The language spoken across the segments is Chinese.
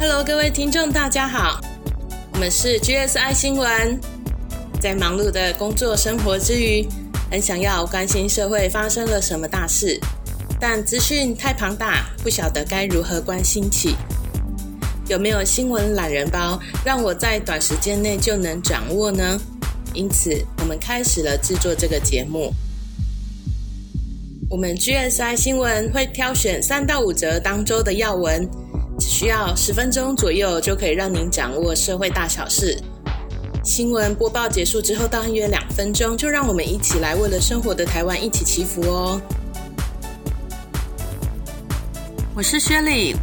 Hello，各位听众，大家好，我们是 GSI 新闻。在忙碌的工作生活之余，很想要关心社会发生了什么大事，但资讯太庞大，不晓得该如何关心起。有没有新闻懒人包，让我在短时间内就能掌握呢？因此，我们开始了制作这个节目。我们 GSI 新闻会挑选三到五则当周的要闻。只需要十分钟左右，就可以让您掌握社会大小事。新闻播报结束之后，大约两分钟，就让我们一起来为了生活的台湾一起祈福哦。我是薛丽，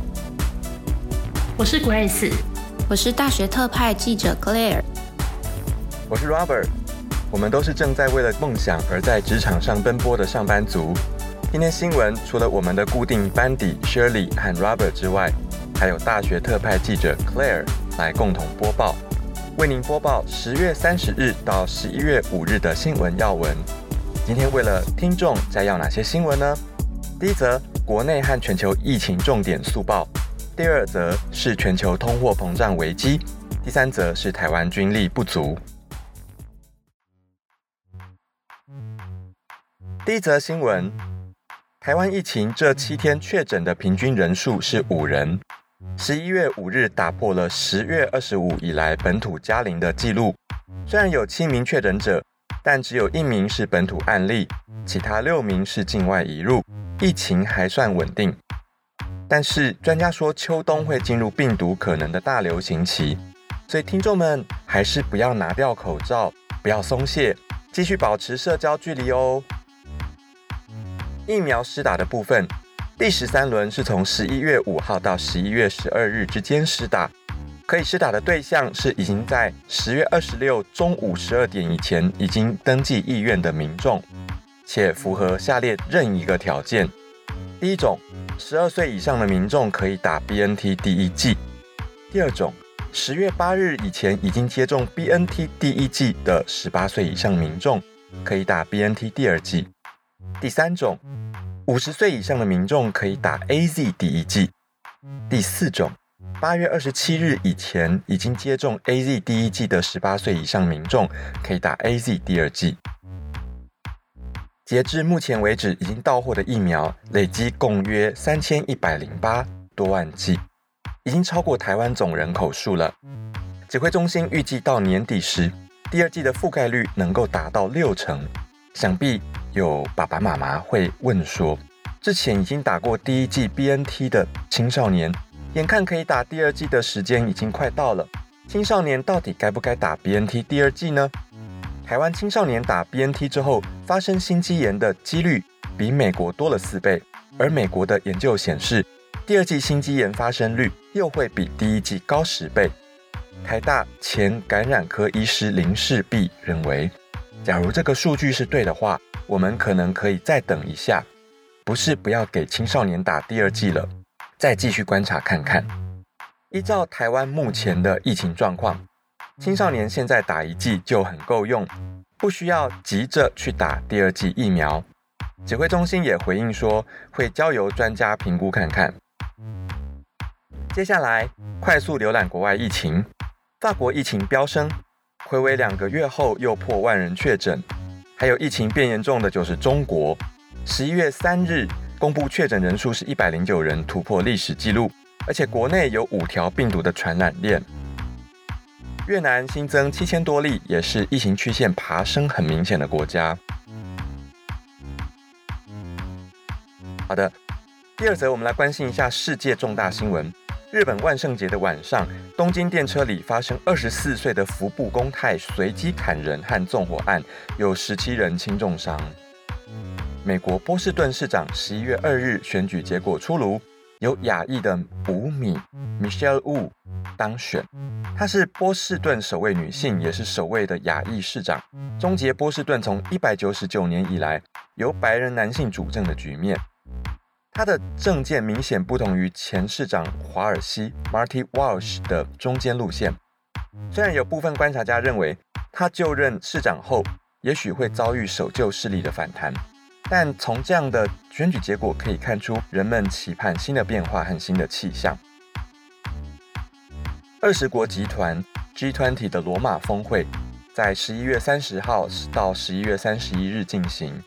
我是 Grace，我是大学特派记者 Claire，我是 Robert。我们都是正在为了梦想而在职场上奔波的上班族。今天新闻除了我们的固定班底 Shirley 和 Robert 之外，还有大学特派记者 Claire 来共同播报，为您播报十月三十日到十一月五日的新闻要闻。今天为了听众摘要哪些新闻呢？第一则，国内和全球疫情重点速报；第二则是全球通货膨胀危机；第三则是台湾军力不足。第一则新闻：台湾疫情这七天确诊的平均人数是五人。十一月五日打破了十月二十五以来本土加零的记录。虽然有七名确诊者，但只有一名是本土案例，其他六名是境外移入，疫情还算稳定。但是专家说，秋冬会进入病毒可能的大流行期，所以听众们还是不要拿掉口罩，不要松懈，继续保持社交距离哦。疫苗施打的部分。第十三轮是从十一月五号到十一月十二日之间施打，可以施打的对象是已经在十月二十六中午十二点以前已经登记意愿的民众，且符合下列任一个条件：第一种，十二岁以上的民众可以打 BNT 第一剂；第二种，十月八日以前已经接种 BNT 第一剂的十八岁以上民众可以打 BNT 第二剂；第三种。五十岁以上的民众可以打 A Z 第一剂。第四种，八月二十七日以前已经接种 A Z 第一剂的十八岁以上民众可以打 A Z 第二剂。截至目前为止，已经到货的疫苗累计共约三千一百零八多万剂，已经超过台湾总人口数了。指挥中心预计到年底时，第二剂的覆盖率能够达到六成，想必。有爸爸妈妈会问说，之前已经打过第一剂 BNT 的青少年，眼看可以打第二剂的时间已经快到了，青少年到底该不该打 BNT 第二剂呢？台湾青少年打 BNT 之后发生心肌炎的几率比美国多了四倍，而美国的研究显示，第二季心肌炎发生率又会比第一季高十倍。台大前感染科医师林世璧认为，假如这个数据是对的话，我们可能可以再等一下，不是不要给青少年打第二剂了，再继续观察看看。依照台湾目前的疫情状况，青少年现在打一剂就很够用，不需要急着去打第二剂疫苗。指挥中心也回应说，会交由专家评估看看。接下来快速浏览国外疫情，法国疫情飙升，回违两个月后又破万人确诊。还有疫情变严重的就是中国，十一月三日公布确诊人数是一百零九人，突破历史记录，而且国内有五条病毒的传染链。越南新增七千多例，也是疫情曲线爬升很明显的国家。好的，第二则我们来关心一下世界重大新闻。日本万圣节的晚上，东京电车里发生二十四岁的服部公太随机砍人和纵火案，有十七人轻重伤。美国波士顿市长十一月二日选举结果出炉，由亚裔的吴米 Michelle Wu 当选，她是波士顿首位女性，也是首位的亚裔市长，终结波士顿从一百九十九年以来由白人男性主政的局面。他的政见明显不同于前市长华尔西 Marty Walsh 的中间路线。虽然有部分观察家认为他就任市长后也许会遭遇守旧势力的反弹。但从这样的选举结果可以看出，人们期盼新的变化和新的气象。二十国集团 G20 的罗马峰会在十一月三十号到十一月三十一日进行。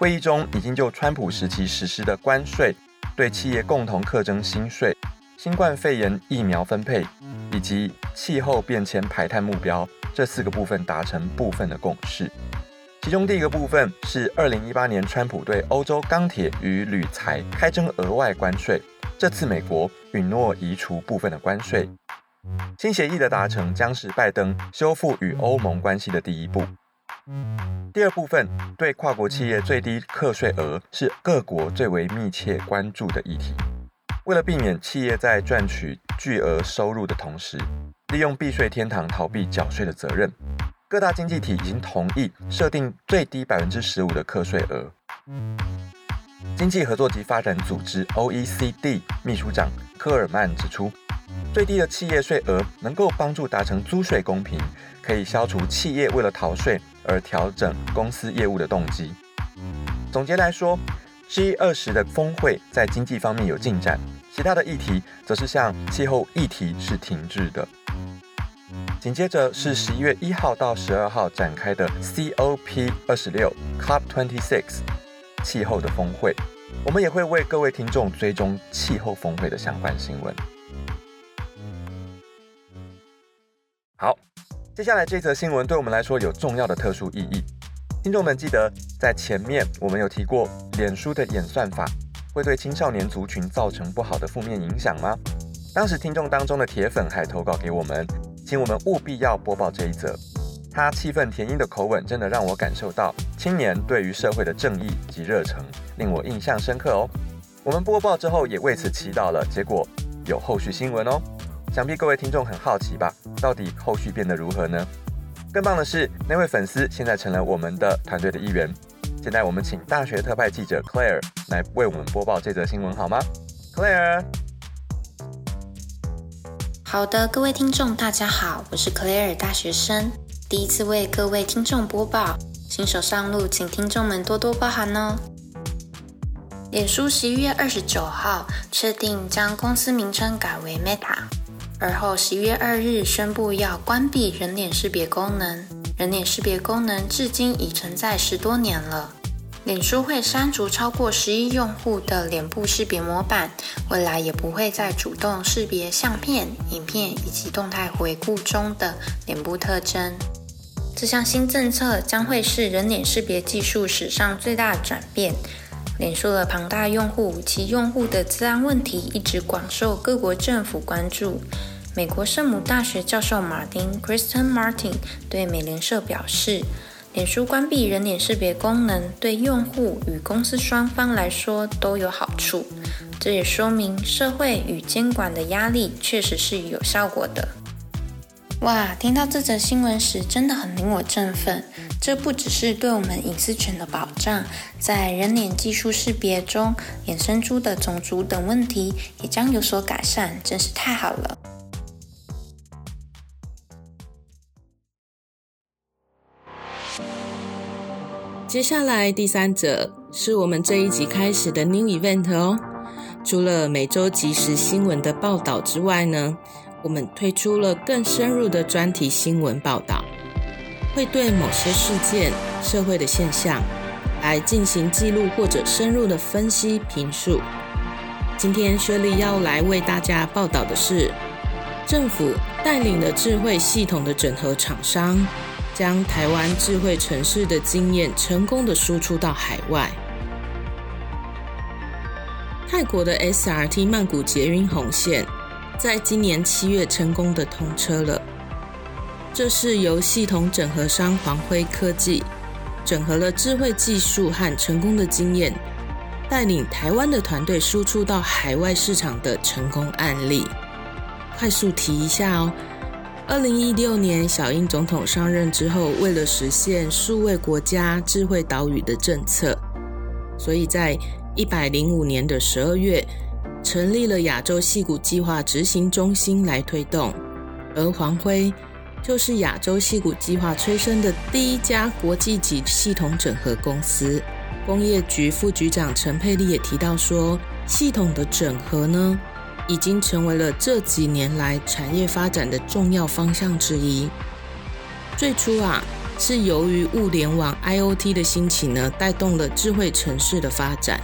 会议中已经就川普时期实施的关税、对企业共同课征新税、新冠肺炎疫苗分配以及气候变迁排碳目标这四个部分达成部分的共识。其中第一个部分是二零一八年川普对欧洲钢铁与铝材开征额外关税，这次美国允诺移除部分的关税。新协议的达成将是拜登修复与欧盟关系的第一步。第二部分对跨国企业最低课税额是各国最为密切关注的议题。为了避免企业在赚取巨额收入的同时，利用避税天堂逃避缴税的责任，各大经济体已经同意设定最低百分之十五的课税额。经济合作及发展组织 （OECD） 秘书长科尔曼指出。最低的企业税额能够帮助达成租税公平，可以消除企业为了逃税而调整公司业务的动机。总结来说，G 二十的峰会在经济方面有进展，其他的议题则是像气候议题是停滞的。紧接着是十一月一号到十二号展开的 COP 二十六 （COP twenty six） 气候的峰会，我们也会为各位听众追踪气候峰会的相关新闻。好，接下来这则新闻对我们来说有重要的特殊意义。听众们记得在前面我们有提过，脸书的演算法会对青少年族群造成不好的负面影响吗？当时听众当中的铁粉还投稿给我们，请我们务必要播报这一则。他气愤填膺的口吻真的让我感受到青年对于社会的正义及热诚，令我印象深刻哦。我们播报之后也为此祈祷了，结果有后续新闻哦。想必各位听众很好奇吧？到底后续变得如何呢？更棒的是，那位粉丝现在成了我们的团队的一员。现在我们请大学特派记者 Claire 来为我们播报这则新闻，好吗？Claire，好的，各位听众，大家好，我是 Claire 大学生，第一次为各位听众播报，新手上路，请听众们多多包涵哦。脸书十一月二十九号确定将公司名称改为 Meta。而后十一月二日宣布要关闭人脸识别功能。人脸识别功能至今已存在十多年了。脸书会删除超过十亿用户的脸部识别模板，未来也不会再主动识别相片、影片以及动态回顾中的脸部特征。这项新政策将会是人脸识别技术史上最大的转变。脸书的庞大用户及用户的治安问题一直广受各国政府关注。美国圣母大学教授马丁 （Kristen Martin） 对美联社表示：“脸书关闭人脸识别功能，对用户与公司双方来说都有好处。这也说明社会与监管的压力确实是有效果的。”哇，听到这则新闻时，真的很令我振奋。这不只是对我们隐私权的保障，在人脸技术识别中衍生出的种族等问题也将有所改善，真是太好了。接下来第三则是我们这一集开始的 new event 哦。除了每周即时新闻的报道之外呢，我们推出了更深入的专题新闻报道，会对某些事件、社会的现象来进行记录或者深入的分析评述。今天薛丽要来为大家报道的是，政府带领的智慧系统的整合厂商。将台湾智慧城市的经验成功的输出到海外。泰国的 SRT 曼谷捷运红线在今年七月成功的通车了。这是由系统整合商黄辉科技整合了智慧技术和成功的经验，带领台湾的团队输出到海外市场的成功案例。快速提一下哦。二零一六年，小英总统上任之后，为了实现数位国家、智慧岛屿的政策，所以在一百零五年的十二月，成立了亚洲戏谷计划执行中心来推动。而黄辉就是亚洲戏谷计划催生的第一家国际级系统整合公司。工业局副局长陈佩丽也提到说，系统的整合呢，已经成为了这几年来产业发展的重要方向之一。最初啊，是由于物联网 IOT 的兴起呢，带动了智慧城市的发展。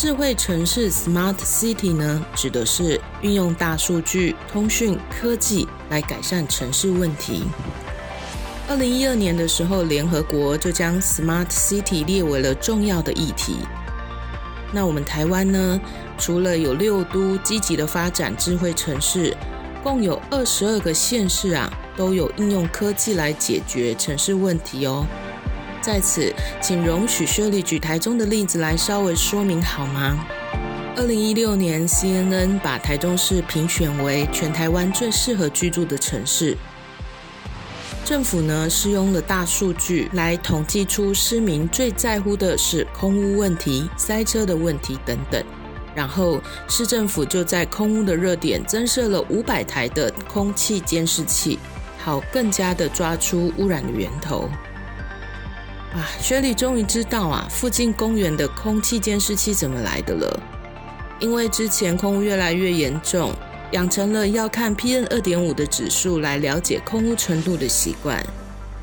智慧城市 （Smart City） 呢，指的是运用大数据、通讯科技来改善城市问题。二零一二年的时候，联合国就将 Smart City 列为了重要的议题。那我们台湾呢，除了有六都积极的发展智慧城市，共有二十二个县市啊，都有应用科技来解决城市问题哦。在此，请容许薛里举台中的例子来稍微说明好吗？二零一六年，CNN 把台中市评选为全台湾最适合居住的城市。政府呢，是用了大数据来统计出市民最在乎的是空屋问题、塞车的问题等等。然后，市政府就在空屋的热点增设了五百台的空气监视器，好更加的抓出污染的源头。啊，雪莉终于知道啊，附近公园的空气监视器怎么来的了。因为之前空污越来越严重，养成了要看 P N 二点五的指数来了解空污程度的习惯。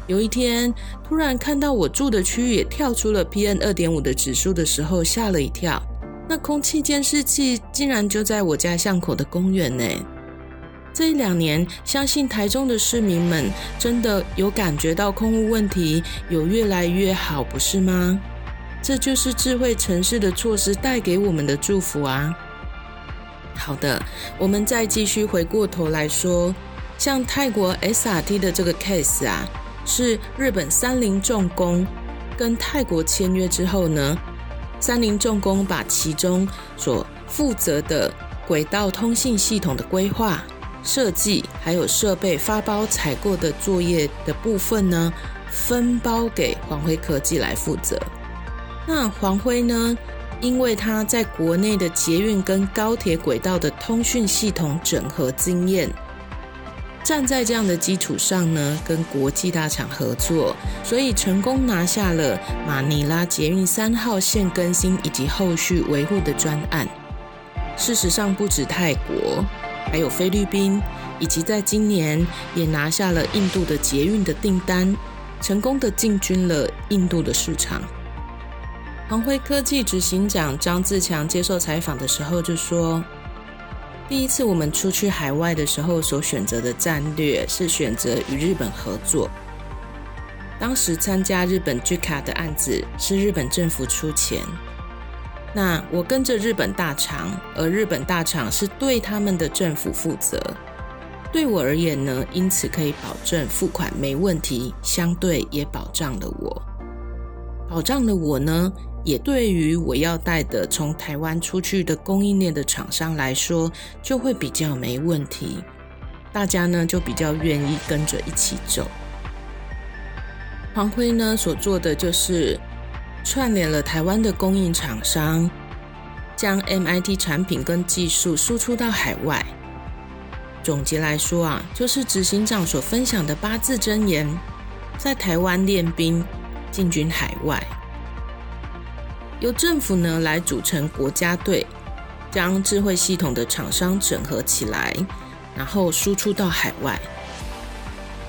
有一天，突然看到我住的区域也跳出了 P N 二点五的指数的时候，吓了一跳。那空气监视器竟然就在我家巷口的公园呢！这一两年，相信台中的市民们真的有感觉到空污问题有越来越好，不是吗？这就是智慧城市的措施带给我们的祝福啊！好的，我们再继续回过头来说，像泰国 SRT 的这个 case 啊，是日本三菱重工跟泰国签约之后呢，三菱重工把其中所负责的轨道通信系统的规划。设计还有设备发包采购的作业的部分呢，分包给黄辉科技来负责。那黄辉呢，因为他在国内的捷运跟高铁轨道的通讯系统整合经验，站在这样的基础上呢，跟国际大厂合作，所以成功拿下了马尼拉捷运三号线更新以及后续维护的专案。事实上，不止泰国。还有菲律宾，以及在今年也拿下了印度的捷运的订单，成功的进军了印度的市场。鹏辉科技执行长张自强接受采访的时候就说：“第一次我们出去海外的时候，所选择的战略是选择与日本合作。当时参加日本 G 卡的案子，是日本政府出钱。”那我跟着日本大厂，而日本大厂是对他们的政府负责。对我而言呢，因此可以保证付款没问题，相对也保障了我。保障了我呢，也对于我要带的从台湾出去的供应链的厂商来说，就会比较没问题。大家呢就比较愿意跟着一起走。黄辉呢所做的就是。串联了台湾的供应厂商，将 MIT 产品跟技术输出到海外。总结来说啊，就是执行长所分享的八字真言：在台湾练兵，进军海外。由政府呢来组成国家队，将智慧系统的厂商整合起来，然后输出到海外。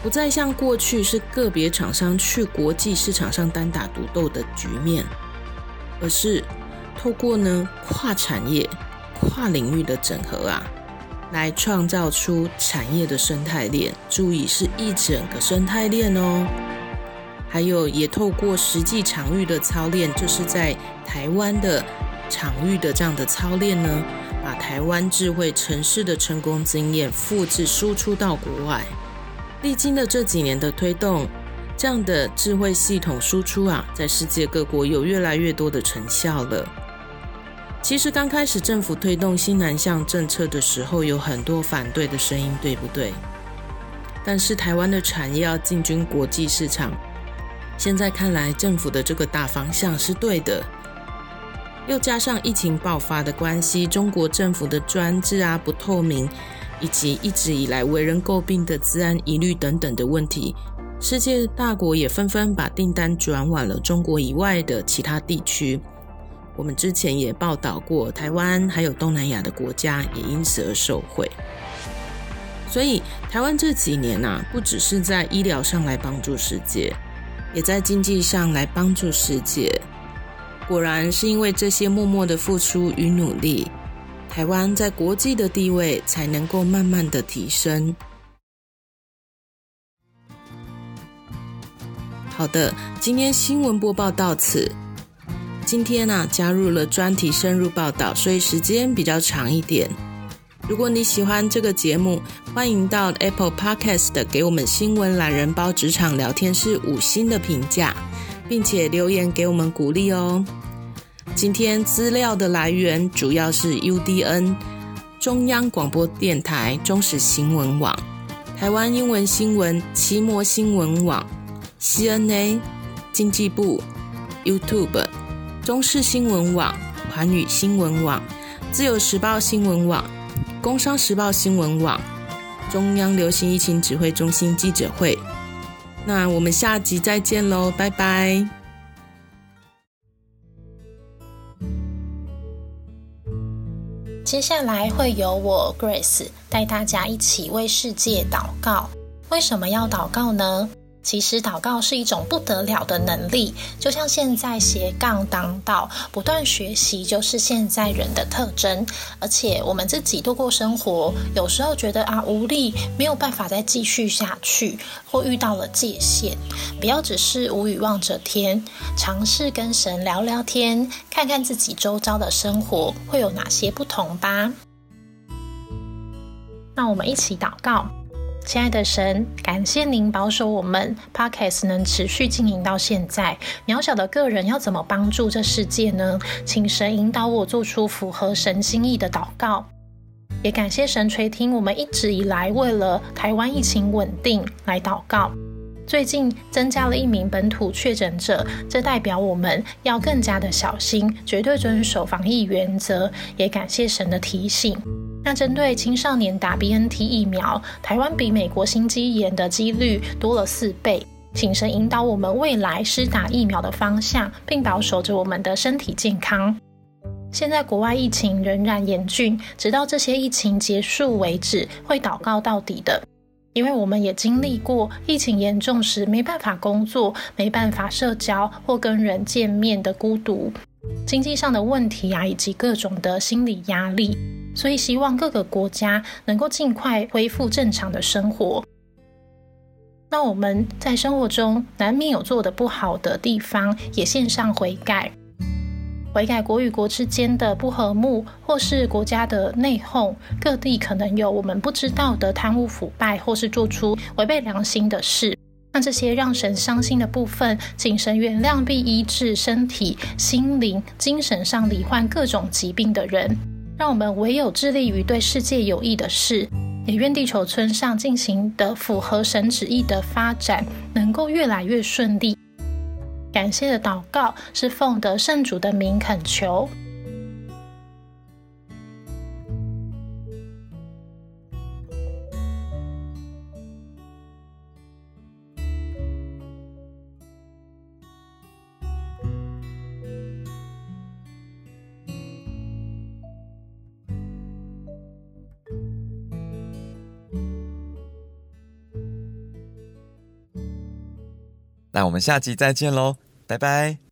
不再像过去是个别厂商去国际市场上单打独斗的局面，而是透过呢跨产业、跨领域的整合啊，来创造出产业的生态链。注意是一整个生态链哦。还有也透过实际场域的操练，就是在台湾的场域的这样的操练呢，把台湾智慧城市的成功经验复制输出到国外。历经了这几年的推动，这样的智慧系统输出啊，在世界各国有越来越多的成效了。其实刚开始政府推动新南向政策的时候，有很多反对的声音，对不对？但是台湾的产业要进军国际市场，现在看来政府的这个大方向是对的。又加上疫情爆发的关系，中国政府的专制啊不透明。以及一直以来为人诟病的治安疑虑等等的问题，世界大国也纷纷把订单转往了中国以外的其他地区。我们之前也报道过，台湾还有东南亚的国家也因此而受惠。所以，台湾这几年呐，不只是在医疗上来帮助世界，也在经济上来帮助世界。果然是因为这些默默的付出与努力。台湾在国际的地位才能够慢慢的提升。好的，今天新闻播报到此。今天呢，加入了专题深入报道，所以时间比较长一点。如果你喜欢这个节目，欢迎到 Apple Podcast 给我们新闻懒人包职场聊天室五星的评价，并且留言给我们鼓励哦。今天资料的来源主要是 UDN 中央广播电台中时新闻网、台湾英文新闻奇摩新闻网、CNA 经济部、YouTube 中视新闻网、环宇新闻网、自由时报新闻网、工商时报新闻网、中央流行疫情指挥中心记者会。那我们下集再见喽，拜拜。接下来会由我 Grace 带大家一起为世界祷告。为什么要祷告呢？其实祷告是一种不得了的能力，就像现在斜杠当道，不断学习就是现在人的特征。而且我们自己度过生活，有时候觉得啊无力，没有办法再继续下去，或遇到了界限，不要只是无语望着天，尝试跟神聊聊天，看看自己周遭的生活会有哪些不同吧。那我们一起祷告。亲爱的神，感谢您保守我们 Podcast 能持续经营到现在。渺小的个人要怎么帮助这世界呢？请神引导我做出符合神心意的祷告。也感谢神垂听我们一直以来为了台湾疫情稳定来祷告。最近增加了一名本土确诊者，这代表我们要更加的小心，绝对遵守防疫原则。也感谢神的提醒。那针对青少年打 BNT 疫苗，台湾比美国心肌炎的几率多了四倍，请神引导我们未来施打疫苗的方向，并保守着我们的身体健康。现在国外疫情仍然严峻，直到这些疫情结束为止，会祷告到底的。因为我们也经历过疫情严重时没办法工作、没办法社交或跟人见面的孤独，经济上的问题啊，以及各种的心理压力。所以，希望各个国家能够尽快恢复正常的生活。那我们在生活中难免有做的不好的地方，也献上悔改，悔改国与国之间的不和睦，或是国家的内讧，各地可能有我们不知道的贪污腐败，或是做出违背良心的事。那这些让神伤心的部分，请神原谅并医治身体、心灵、精神上罹患各种疾病的人。让我们唯有致力于对世界有益的事，也愿地球村上进行的符合神旨意的发展能够越来越顺利。感谢的祷告是奉得圣主的名恳求。那我们下集再见喽，拜拜。